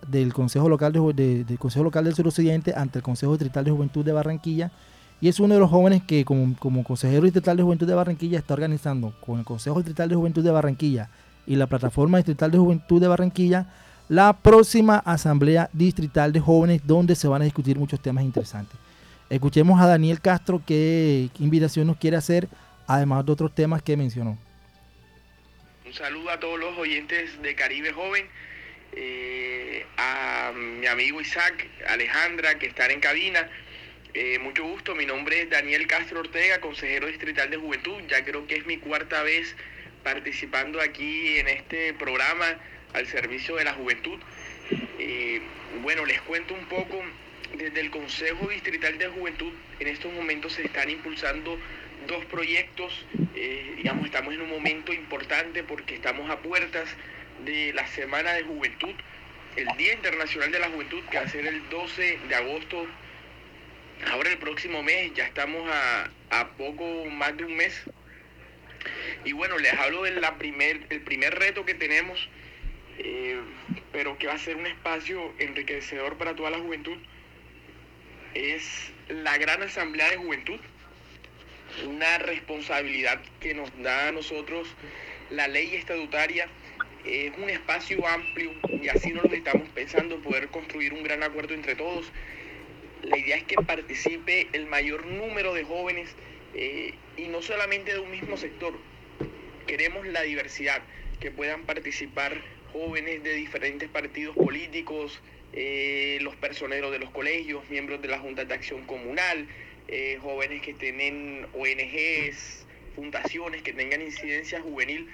del Consejo Local, de, del Consejo Local del Suroccidente ante el Consejo Distrital de Juventud de Barranquilla y es uno de los jóvenes que como, como consejero distrital de Juventud de Barranquilla está organizando con el Consejo Distrital de Juventud de Barranquilla y la Plataforma Distrital de Juventud de Barranquilla la próxima Asamblea Distrital de Jóvenes donde se van a discutir muchos temas interesantes. Escuchemos a Daniel Castro qué, invitación nos quiere hacer, además de otros temas que mencionó. Un saludo a todos los oyentes de Caribe Joven, eh, a mi amigo Isaac, Alejandra, que están en cabina eh, mucho gusto, mi nombre es Daniel Castro Ortega, consejero distrital de juventud. Ya creo que es mi cuarta vez participando aquí en este programa al servicio de la juventud. Eh, bueno, les cuento un poco, desde el Consejo Distrital de Juventud en estos momentos se están impulsando dos proyectos, digamos, estamos en un momento importante porque estamos a puertas de la Semana de Juventud, el Día Internacional de la Juventud, que va a ser el 12 de agosto Ahora el próximo mes, ya estamos a, poco más de un mes. Y bueno, les hablo del primer, primer reto que tenemos, eh, pero que va a ser un espacio enriquecedor para toda la juventud. Es la gran asamblea de juventud, una responsabilidad que nos da a nosotros la ley estatutaria. Es un espacio amplio y así nos lo estamos pensando, poder construir un gran acuerdo entre todos la idea es que participe el mayor número de jóvenes eh, y no solamente de un mismo sector. Queremos la diversidad, que puedan participar jóvenes de diferentes partidos políticos, eh, los personeros de los colegios, miembros de la Junta de Acción Comunal, eh, jóvenes que tienen ONGs, fundaciones que tengan incidencia juvenil,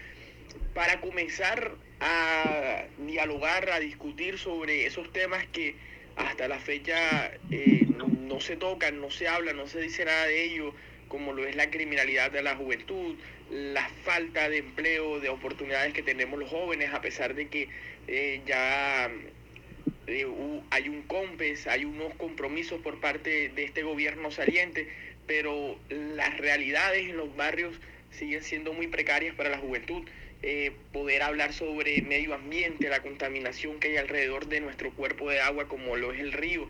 para comenzar a dialogar, a discutir sobre esos temas que hasta la fecha eh, no, se tocan, no se habla, no se dice nada de ello, como lo es la criminalidad de la juventud, la falta de empleo, de oportunidades que tenemos los jóvenes, a pesar de que eh, ya eh, hay un COMPES, hay unos compromisos por parte de este gobierno saliente, pero las realidades en los barrios siguen siendo muy precarias para la juventud. Eh, poder hablar sobre medio ambiente, la contaminación que hay alrededor de nuestro cuerpo de agua como lo es el río,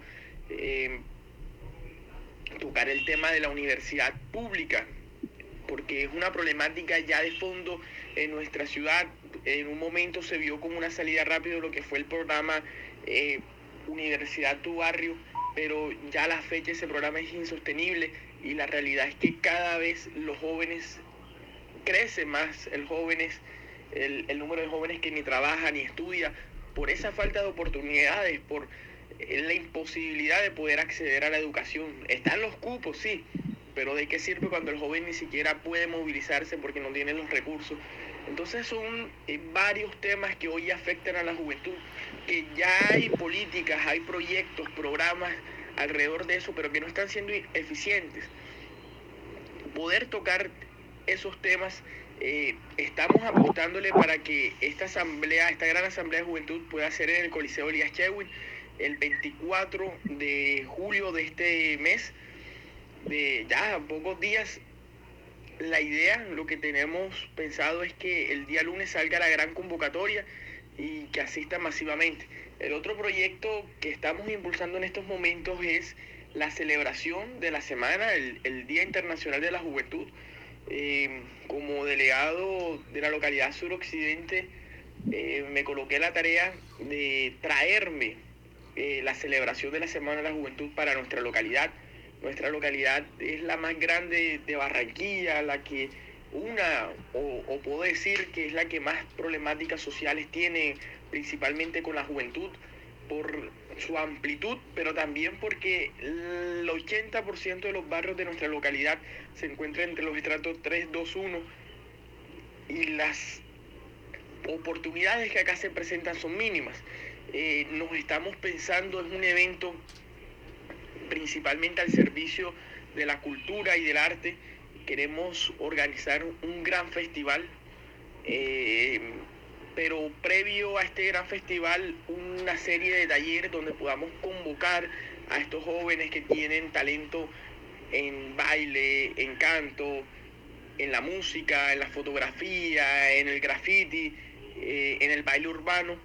eh, tocar el tema de la universidad pública, porque es una problemática ya de fondo en nuestra ciudad. En un momento se vio como una salida rápida lo que fue el programa eh, Universidad Tu Barrio, pero ya a la fecha ese programa es insostenible y la realidad es que cada vez los jóvenes crece más el jóvenes el, número de jóvenes que ni trabaja ni estudia, por esa falta de oportunidades, por eh, la imposibilidad de poder acceder a la educación. Están los cupos, sí, pero ¿de qué sirve cuando el joven ni siquiera puede movilizarse porque no tiene los recursos? Entonces son eh, varios temas que hoy afectan a la juventud, que ya hay políticas, hay proyectos, programas alrededor de eso, pero que no están siendo eficientes. Poder tocar esos temas eh, estamos apostándole para que esta asamblea, esta gran asamblea de juventud pueda ser en el Coliseo Elías Chewin el 24 de julio de este mes, de ya pocos días. La idea, lo que tenemos pensado es que el día lunes salga la gran convocatoria y que asista masivamente. El otro proyecto que estamos impulsando en estos momentos es la celebración de la semana, el, el Día Internacional de la Juventud eh, como delegado de la localidad suroccidente, eh, me coloqué la tarea de traerme eh, la celebración de la Semana de la Juventud para nuestra localidad. Nuestra localidad es la más grande de Barranquilla, la que una, o, o puedo decir que es la que más problemáticas sociales tiene, principalmente con la juventud, por su amplitud, pero también porque el 80% de los barrios de nuestra localidad se encuentran entre los estratos 3, 2, 1 y las oportunidades que acá se presentan son mínimas. Eh, nos estamos pensando en un evento principalmente al servicio de la cultura y del arte. Queremos organizar un gran festival, eh, pero previo a este gran festival una serie de talleres donde podamos convocar a estos jóvenes que tienen talento en baile, en canto, en la música, en la fotografía, en el graffiti, eh, en el baile urbano,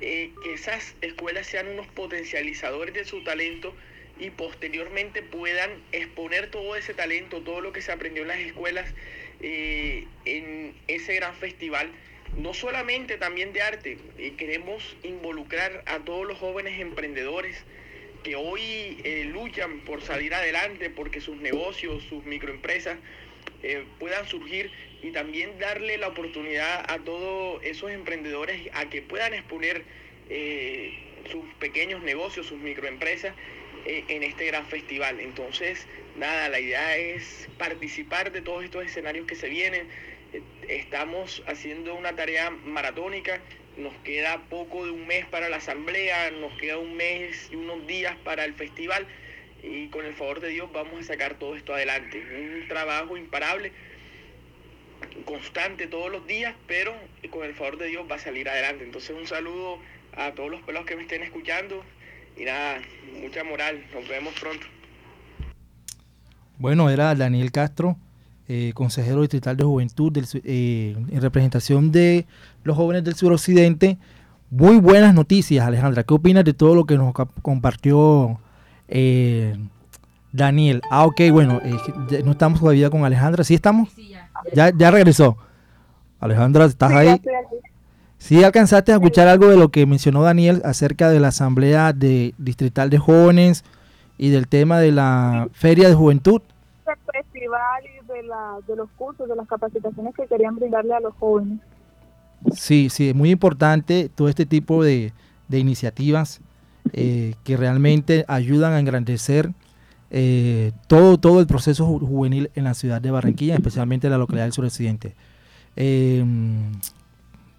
eh, que esas escuelas sean unos potencializadores de su talento y posteriormente puedan exponer todo ese talento, todo lo que se aprendió en las escuelas eh, en ese gran festival. No solamente también de arte, queremos involucrar a todos los jóvenes emprendedores que hoy luchan por salir adelante porque sus negocios, sus microempresas eh, puedan surgir y también darle la oportunidad a todos esos emprendedores a que puedan exponer eh, sus pequeños negocios, sus microempresas eh, en este gran festival. Entonces, nada, la idea es participar de todos estos escenarios que se vienen. Estamos haciendo una tarea maratónica, nos queda poco de un mes para la asamblea, nos queda un mes y unos días para el festival y con el favor de Dios vamos a sacar todo esto adelante. Un trabajo imparable, constante todos los días, pero con el favor de Dios va a salir adelante. Entonces un saludo a todos los pelos que me estén escuchando y nada, mucha moral, nos vemos pronto. Bueno, era Daniel Castro, eh, consejero distrital de juventud eh, en representación de los jóvenes del suroccidente. Muy buenas noticias, Alejandra. ¿Qué opinas de todo lo que nos compartió eh, Daniel. Ah, ok, bueno, eh, no estamos todavía con Alejandra. ¿Sí estamos? ya. ya. regresó. Alejandra, ¿estás ahí? Sí, alcanzaste a escuchar algo de lo que mencionó Daniel acerca de la Asamblea de Distrital de Jóvenes y del tema de la Feria de Juventud. De los cursos, de las capacitaciones que querían brindarle a los jóvenes. Sí, sí, es muy importante todo este tipo de, de iniciativas eh, que realmente ayudan a engrandecer eh, todo, todo el proceso juvenil en la ciudad de Barranquilla, especialmente en la localidad del suroccidente. Eh,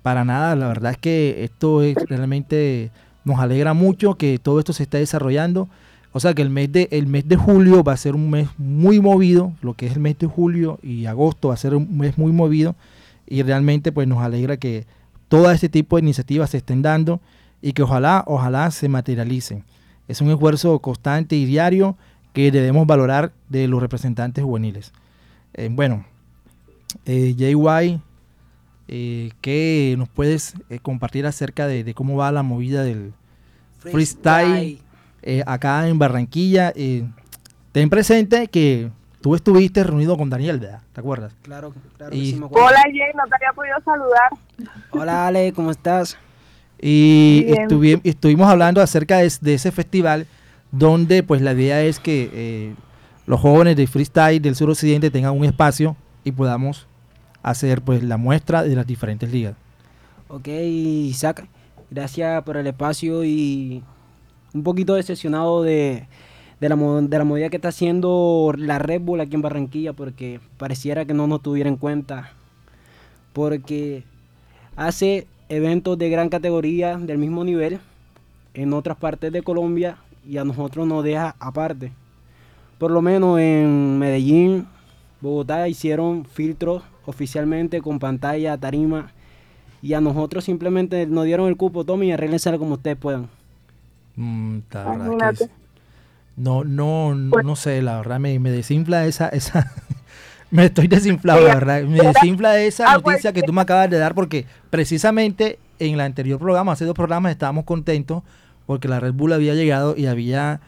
para nada, la verdad es que esto es realmente nos alegra mucho que todo esto se esté desarrollando. O sea que el mes de el mes de julio va a ser un mes muy movido, lo que es el mes de julio y agosto va a ser un mes muy movido y realmente pues nos alegra que todo este tipo de iniciativas se estén dando y que ojalá, ojalá se materialicen. Es un esfuerzo constante y diario que debemos valorar de los representantes juveniles. Eh, bueno, eh, JY, eh, ¿qué nos puedes eh, compartir acerca de, cómo va la movida del freestyle, acá en Barranquilla? ten presente que tú estuviste reunido con Daniel, ¿verdad? ¿Te acuerdas? Claro, claro. Hola Jay, no te había podido saludar. Hola Ale, ¿cómo estás? Y estuvimos hablando acerca de, ese festival donde pues la idea es que eh, los jóvenes de freestyle del suroccidente tengan un espacio y podamos hacer pues la muestra de las diferentes ligas. Ok, Isaac, gracias por el espacio y un poquito decepcionado de, de, la, de la movida que está haciendo la Red Bull aquí en Barranquilla porque pareciera que no nos tuviera en cuenta. Porque hace eventos de gran categoría del mismo nivel en otras partes de Colombia y a nosotros nos deja aparte. Por lo menos en Medellín, Bogotá hicieron filtros oficialmente con pantalla, tarima y a nosotros simplemente nos dieron el cupo, tome y arréglense como ustedes puedan. Mm, no, no, no, sé, la verdad me, me desinfla esa, esa, [laughs] me estoy desinflado, la verdad. Me desinfla esa pues, noticia que tú me acabas de dar porque precisamente en el anterior programa, hace dos programas, estábamos contentos porque la Red Bull había llegado y había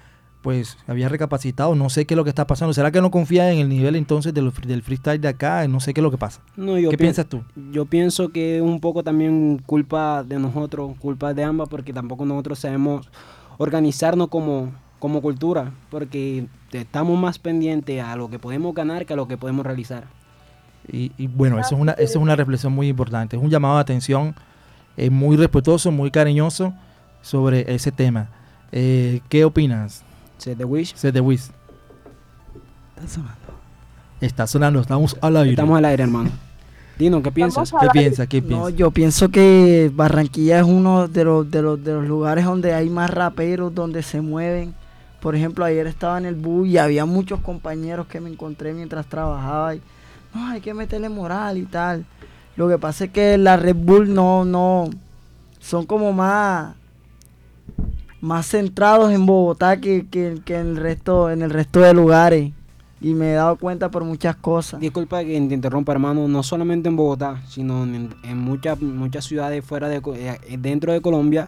pues había recapacitado, no sé qué es lo que está pasando. ¿Será que no confía en el nivel entonces del, del freestyle de acá? No sé qué es lo que pasa. ¿Qué piensas tú? Yo pienso que es un poco también culpa de nosotros, culpa de ambas, porque tampoco nosotros sabemos organizarnos como, como cultura, porque estamos más pendientes a lo que podemos ganar que a lo que podemos realizar. Y, y bueno, eso es, una, eso es una reflexión muy importante. Es un llamado de atención eh, muy respetuoso, muy cariñoso sobre ese tema. Eh, ¿Qué opinas? Set the Wish. Set the Wish. Está sonando. Está sonando, estamos al aire. Estamos al aire, hermano. Dino, ¿qué piensas? ¿Qué piensas? ¿Qué No, piensas? yo pienso que Barranquilla es uno de los, de los, de los lugares donde hay más raperos, donde se mueven. Por ejemplo, ayer estaba en el bus y había muchos compañeros que me encontré mientras trabajaba y no, hay que meterle moral y tal. Lo que pasa es que la Red Bull no, no, son como más, más centrados en Bogotá que, que, que en el resto, en el resto de lugares. Y me he dado cuenta por muchas cosas. Disculpa que te interrumpa, hermano, no solamente en Bogotá, sino en, en muchas, muchas ciudades fuera de, eh, dentro de Colombia.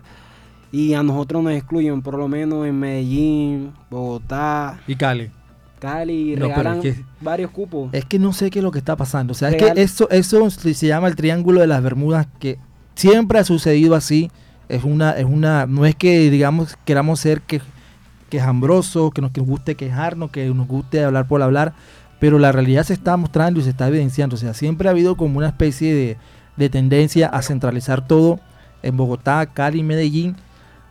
Y a nosotros nos excluyen, por lo menos en Medellín, Bogotá, Y Cali. Cali, No, regalan es que- varios cupos. Es que no sé qué es lo que está pasando. O sea, es que eso, eso se se llama el triángulo de las Bermudas, que siempre ha sucedido así. Es una, es una, no es que digamos queramos ser que, quejambrosos, que nos, que nos guste quejarnos, que nos guste hablar por hablar, pero la realidad se está mostrando y se está evidenciando. O sea, siempre ha habido como una especie de, de tendencia a centralizar todo en Bogotá, Cali, Medellín.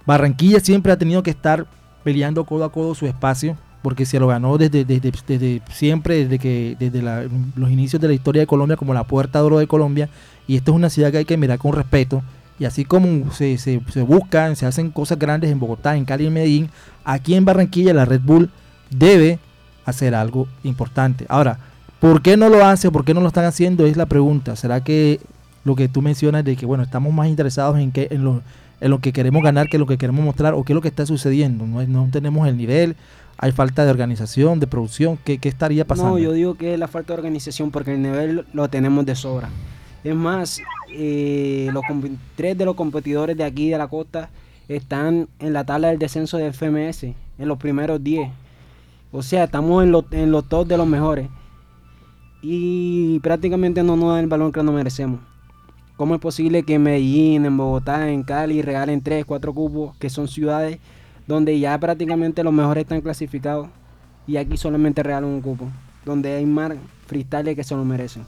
Barranquilla siempre ha tenido que estar peleando codo a codo su espacio, porque se lo ganó desde, desde, desde siempre, desde que desde los inicios de la historia de Colombia como la puerta de oro de Colombia. Y esta es una ciudad que hay que mirar con respeto. Y así como se, se, se buscan, se hacen cosas grandes en Bogotá, en Cali y en Medellín, aquí en Barranquilla la Red Bull debe hacer algo importante. Ahora, ¿por qué no lo hace? ¿Por qué no lo están haciendo? Es la pregunta. ¿Será que lo que tú mencionas de que, bueno, estamos más interesados en, que, en, lo, en lo que queremos ganar que en lo que queremos mostrar o qué es lo que está sucediendo? No, no tenemos el nivel, hay falta de organización, de producción. ¿Qué, qué estaría pasando? No, yo digo que es la falta de organización porque el nivel lo tenemos de sobra. Es más, eh, los tres de los competidores de aquí de la costa están en la tabla del descenso del FMS, en los primeros 10. O sea, estamos en los, en los top de los mejores. Y prácticamente no nos dan el balón que nos merecemos. ¿Cómo es posible que en Medellín, en Bogotá, en Cali regalen 3, 4 cupos, que son ciudades donde ya prácticamente los mejores están clasificados? Y aquí solamente regalan un cupo, donde hay más freestyle que se lo merecen.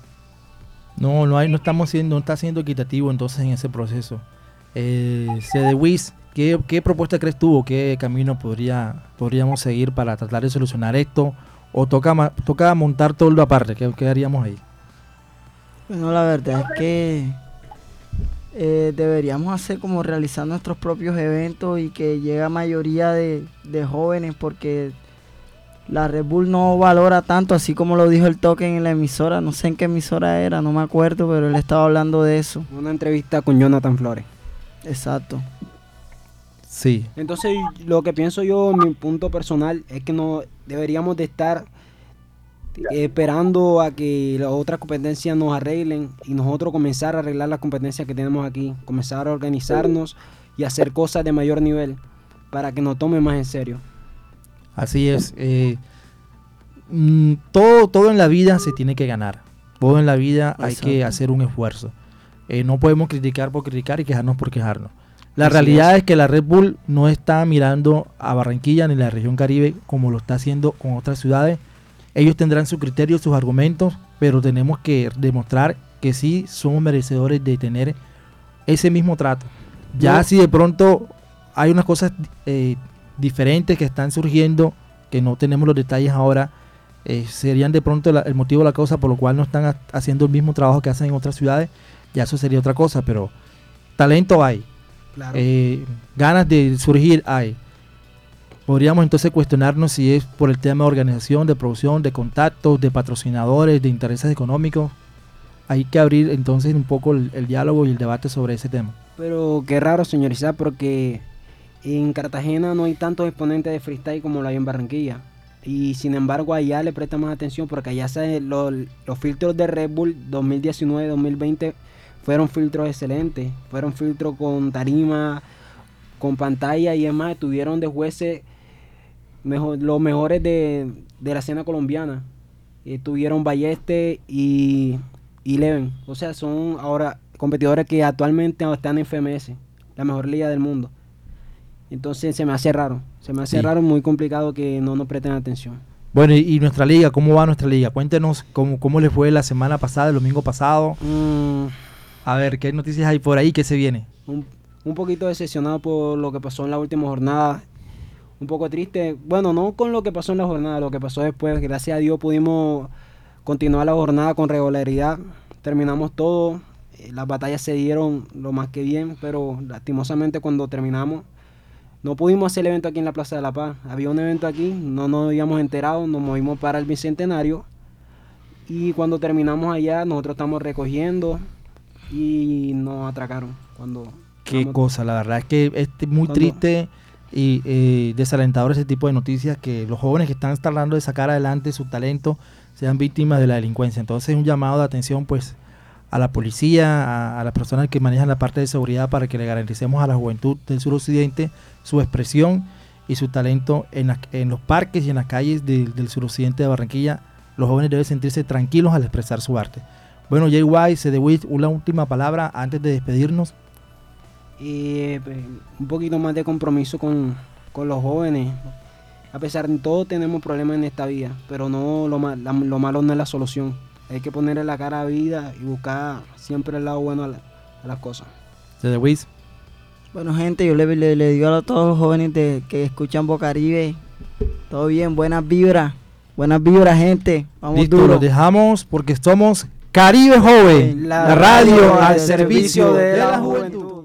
No, no hay, no estamos siendo, no está siendo equitativo entonces en ese proceso. Eh, Cedewis, ¿qué, ¿qué propuesta crees tú o qué camino podría, podríamos seguir para tratar de solucionar esto? ¿O toca, toca montar todo aparte? ¿Qué, qué haríamos ahí? Bueno, la verdad es que eh, deberíamos hacer como realizar nuestros propios eventos y que llegue a mayoría de jóvenes porque la Red Bull no valora tanto, así como lo dijo el token en la emisora, no sé en qué emisora era, no me acuerdo, pero él estaba hablando de eso. Una entrevista con Jonathan Flores. Exacto. Sí. Entonces, lo que pienso yo, mi punto personal, es que no deberíamos de estar eh, esperando a que las otras competencias nos arreglen y nosotros comenzar a arreglar las competencias que tenemos aquí, comenzar a organizarnos y hacer cosas de mayor nivel para que nos tomen más en serio. Así es. eh, mm, todo, todo en la vida se tiene que ganar. Todo en la vida hay que hacer un esfuerzo. Eh, no podemos criticar por criticar y quejarnos por quejarnos. La Así realidad es. es. que la Red Bull no está mirando a Barranquilla ni la región Caribe como lo está haciendo con otras ciudades. Ellos tendrán su criterio, sus argumentos, pero tenemos que demostrar que sí somos merecedores de tener ese mismo trato. Ya si de pronto hay unas cosas eh, diferentes que están surgiendo, que no tenemos los detalles ahora, eh, serían de pronto la- el motivo, la causa por lo cual no están ha- haciendo el mismo trabajo que hacen en otras ciudades, ya eso sería otra cosa, pero talento hay, Claro. eh, ganas de surgir hay. Podríamos entonces cuestionarnos si es por el tema de organización, de producción, de contactos, de patrocinadores, de intereses económicos. Hay que abrir entonces un poco el, el diálogo y el debate sobre ese tema. Pero qué raro, señor Isaac, porque en Cartagena no hay tantos exponentes de freestyle como lo hay en Barranquilla. Y sin embargo, allá le presta más atención porque allá se, lo- los filtros de Red Bull 2019-2020 fueron filtros excelentes. Fueron filtros con tarima, con pantalla y demás. Estuvieron de jueces los mejores de, la escena colombiana. Eh, tuvieron Balleste y Leven. O sea, son ahora competidores que actualmente están en FMS, la mejor liga del mundo. Entonces se me hace raro. Se me hace Sí. raro, muy complicado que no nos presten atención. Bueno, y, y nuestra liga, ¿cómo va nuestra liga? Cuéntenos cómo, cómo le fue la semana pasada, el domingo pasado. Mm, A ver, ¿qué noticias hay por ahí? ¿Qué se viene? un, un poquito decepcionado por lo que pasó en la última jornada. Un poco triste. Bueno, no con lo que pasó en la jornada, lo que pasó después. Gracias a Dios pudimos continuar la jornada con regularidad. Terminamos todo. Eh, Las batallas se dieron lo más que bien, pero lastimosamente cuando terminamos no pudimos hacer el evento aquí en la Plaza de la Paz. Había un evento aquí, no nos habíamos enterado, nos movimos para el Bicentenario. Y cuando terminamos allá, nosotros estamos recogiendo y nos atracaron. Cuando Qué cosa, la verdad es que es muy Cuando- triste y eh, desalentador ese tipo de noticias que los jóvenes que están tratando de sacar adelante su talento sean víctimas de la delincuencia. Entonces un llamado de atención pues a la policía, a, las personas que manejan la parte de seguridad para que le garanticemos a la juventud del suroccidente su expresión y su talento en, en los parques y en las calles del- del suroccidente de Barranquilla. Los jóvenes deben sentirse tranquilos al expresar su arte. Bueno, JY, CDWIT, una última palabra antes de despedirnos. eh, un poquito más de compromiso con, los jóvenes. A pesar de todo tenemos problemas en esta vida, pero no lo malo no es la solución. Hay que ponerle la cara a vida y buscar siempre el lado bueno a, la- a las cosas. CDWIT. Bueno, gente, yo le, le, le digo a todos los jóvenes de, que escuchan Bocaribe, todo bien, buenas vibras, buenas vibras, gente. Vamos Listo, duro. los dejamos porque somos Caribe Joven, La la radio radio al servicio servicio de de la la juventud.